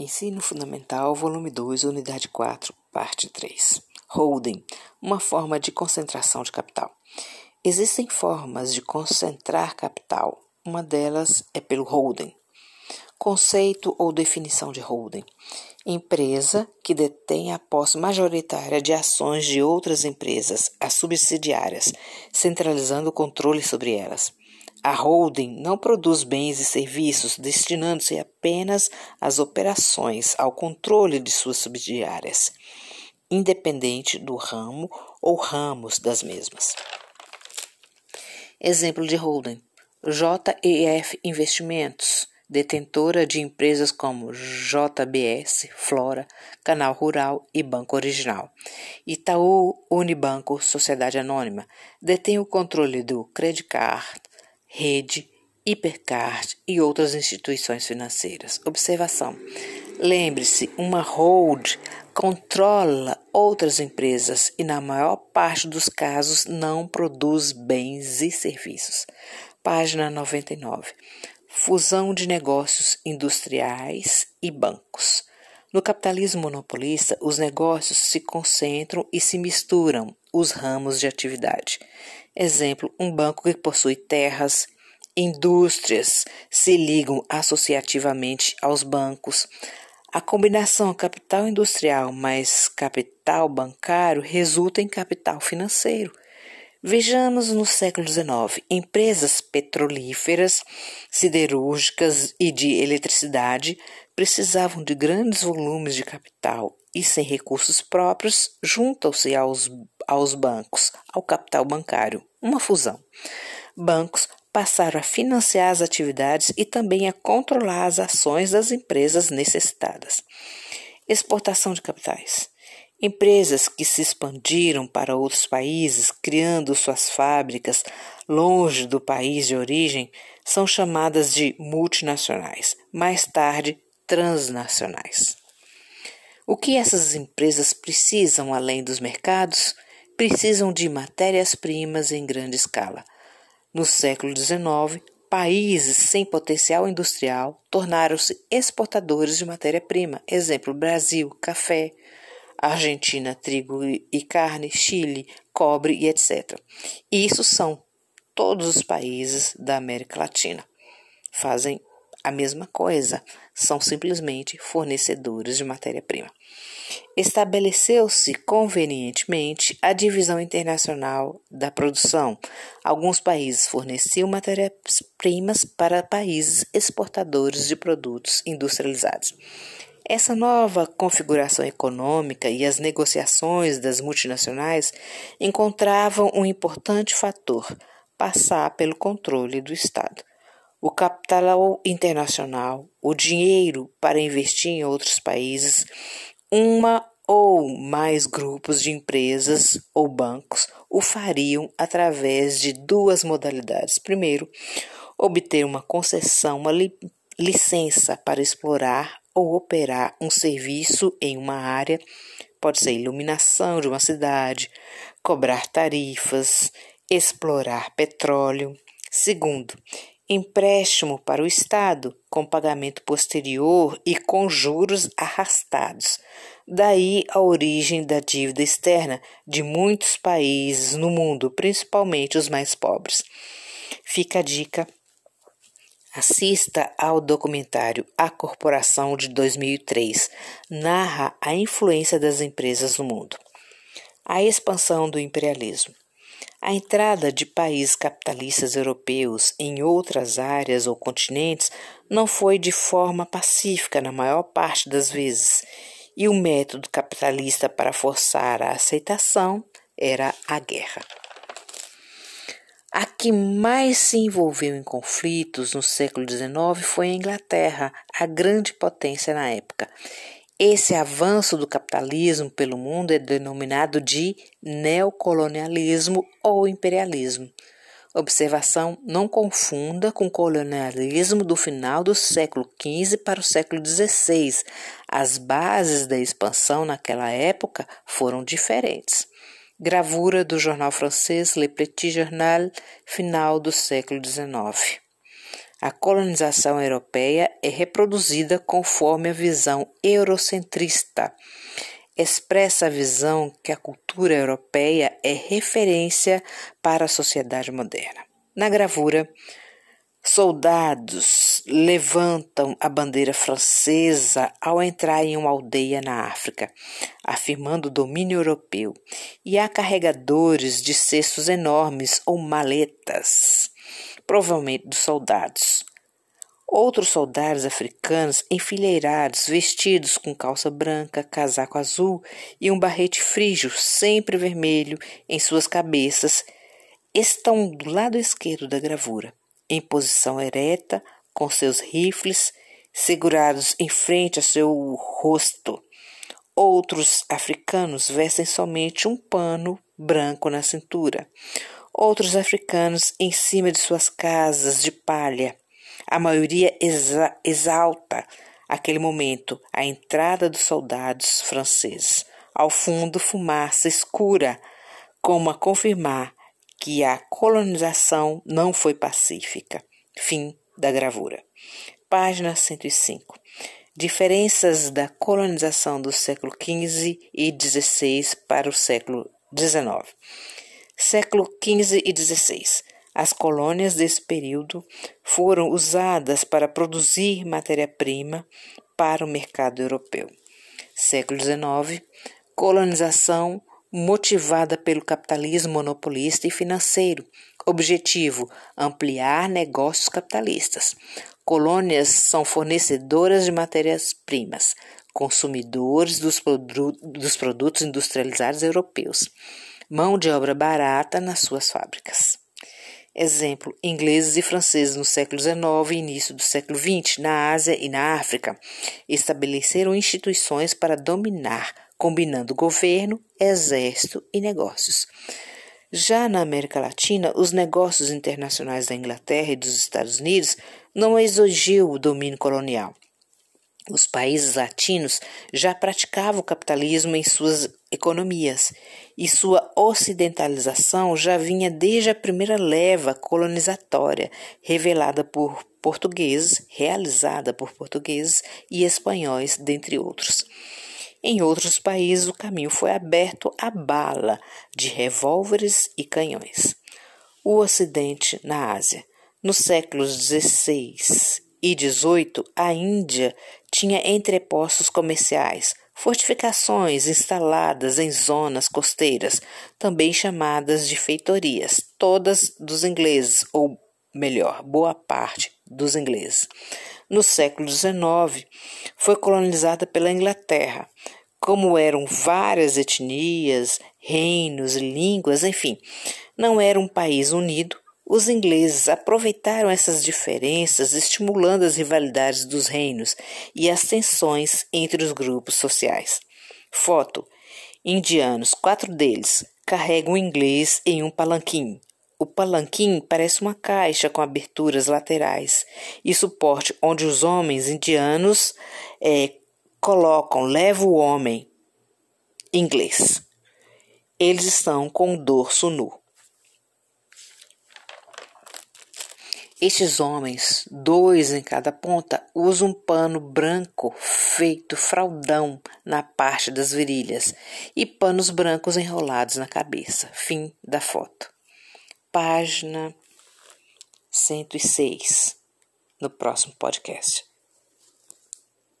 Ensino Fundamental, volume 2, unidade 4, parte 3. Holding, uma forma de concentração de capital. Existem formas de concentrar capital. Uma delas é pelo holding. Conceito ou definição de holding: empresa que detém a posse majoritária de ações de outras empresas, as subsidiárias, centralizando o controle sobre elas. A holding não produz bens e serviços, destinando-se apenas às operações, ao controle de suas subsidiárias, independente do ramo ou ramos das mesmas. Exemplo de holding: JEF Investimentos, detentora de empresas como JBS, Flora, Canal Rural e Banco Original. Itaú Unibanco, Sociedade Anônima, detém o controle do Credit Card, Rede, Hipercard e outras instituições financeiras. Observação: lembre-se, uma hold controla outras empresas e, na maior parte dos casos, não produz bens e serviços. Página 99. Fusão de negócios industriais e bancos. No capitalismo monopolista, os negócios se concentram e se misturam os ramos de atividade. Exemplo, um banco que possui terras, indústrias se ligam associativamente aos bancos. A combinação capital industrial mais capital bancário resulta em capital financeiro. Vejamos no século XIX, empresas petrolíferas, siderúrgicas e de eletricidade precisavam de grandes volumes de capital e, sem recursos próprios, juntam-se aos, aos bancos, ao capital bancário, uma fusão. Bancos passaram a financiar as atividades e também a controlar as ações das empresas necessitadas. Exportação de capitais. Empresas que se expandiram para outros países, criando suas fábricas longe do país de origem, são chamadas de multinacionais, mais tarde transnacionais. O que essas empresas precisam além dos mercados? Precisam de matérias-primas em grande escala. No século XIX, países sem potencial industrial tornaram-se exportadores de matéria-prima. Exemplo: Brasil, café, Argentina, trigo e carne, Chile, cobre e etc. E isso são todos os países da América Latina. Fazem a mesma coisa, são simplesmente fornecedores de matéria-prima. Estabeleceu-se convenientemente a divisão internacional da produção. Alguns países forneciam matérias-primas para países exportadores de produtos industrializados. Essa nova configuração econômica e as negociações das multinacionais encontravam um importante fator: passar pelo controle do Estado. O capital internacional, o dinheiro para investir em outros países, uma ou mais grupos de empresas ou bancos o fariam através de duas modalidades. Primeiro, obter uma concessão, uma li licença para explorar ou operar um serviço em uma área, pode ser iluminação de uma cidade, cobrar tarifas, explorar petróleo. Segundo, empréstimo para o Estado, com pagamento posterior e com juros arrastados. Daí a origem da dívida externa de muitos países no mundo, principalmente os mais pobres. Fica a dica. Assista ao documentário A Corporação de 2003. Narra a influência das empresas no mundo. A expansão do imperialismo. A entrada de países capitalistas europeus em outras áreas ou continentes não foi de forma pacífica na maior parte das vezes, e o método capitalista para forçar a aceitação era a guerra. A que mais se envolveu em conflitos no século XIX foi a Inglaterra, a grande potência na época. Esse avanço do capitalismo pelo mundo é denominado de neocolonialismo ou imperialismo. Observação: não confunda com o colonialismo do final do século XV para o século XVI. As bases da expansão naquela época foram diferentes. Gravura do jornal francês Le Petit Journal, final do século XIX. A colonização europeia é reproduzida conforme a visão eurocentrista. Expressa a visão que a cultura europeia é referência para a sociedade moderna. Na gravura, soldados levantam a bandeira francesa ao entrar em uma aldeia na África, afirmando o domínio europeu, e há carregadores de cestos enormes ou maletas provavelmente dos soldados. Outros soldados africanos enfileirados, vestidos com calça branca, casaco azul e um barrete frígio, sempre vermelho, em suas cabeças, estão do lado esquerdo da gravura, em posição ereta, com seus rifles segurados em frente a seu rosto. Outros africanos vestem somente um pano branco na cintura outros africanos em cima de suas casas de palha. A maioria exa exalta aquele momento a entrada dos soldados franceses. Ao fundo, fumaça escura, como a confirmar que a colonização não foi pacífica. Fim da gravura. Página 105. Diferenças da colonização do século XV e XVI para o século XIX século XV e XVI. As colônias desse período foram usadas para produzir matéria-prima para o mercado europeu. Século XIX, colonização motivada pelo capitalismo monopolista e financeiro. Objetivo: ampliar negócios capitalistas. Colônias são fornecedoras de matérias-primas, consumidores dos, produ dos produtos industrializados europeus mão de obra barata nas suas fábricas. Exemplo: ingleses e franceses no século XIX e início do século XX, na Ásia e na África, estabeleceram instituições para dominar, combinando governo, exército e negócios. Já na América Latina, os negócios internacionais da Inglaterra e dos Estados Unidos não exigiu o domínio colonial. Os países latinos já praticavam o capitalismo em suas economias e sua ocidentalização já vinha desde a primeira leva colonizatória revelada por portugueses, realizada por portugueses e espanhóis, dentre outros. Em outros países, o caminho foi aberto à bala de revólveres e canhões. O Ocidente na Ásia. Nos séculos XVI e XVIII, a Índia tinha entrepostos comerciais, fortificações instaladas em zonas costeiras, também chamadas de feitorias, todas dos ingleses, ou melhor, boa parte dos ingleses. No século XIX, foi colonizada pela Inglaterra. Como eram várias etnias, reinos, línguas, enfim, não era um país unido, os ingleses aproveitaram essas diferenças, estimulando as rivalidades dos reinos e as tensões entre os grupos sociais. Foto: indianos, quatro deles, carregam o inglês em um palanquim. O palanquim parece uma caixa com aberturas laterais e suporte onde os homens indianos é, colocam leva o homem inglês. Eles estão com o dorso nu. Estes homens, dois em cada ponta, usam um pano branco feito fraldão na parte das virilhas e panos brancos enrolados na cabeça. Fim da foto. Página 106 no próximo podcast.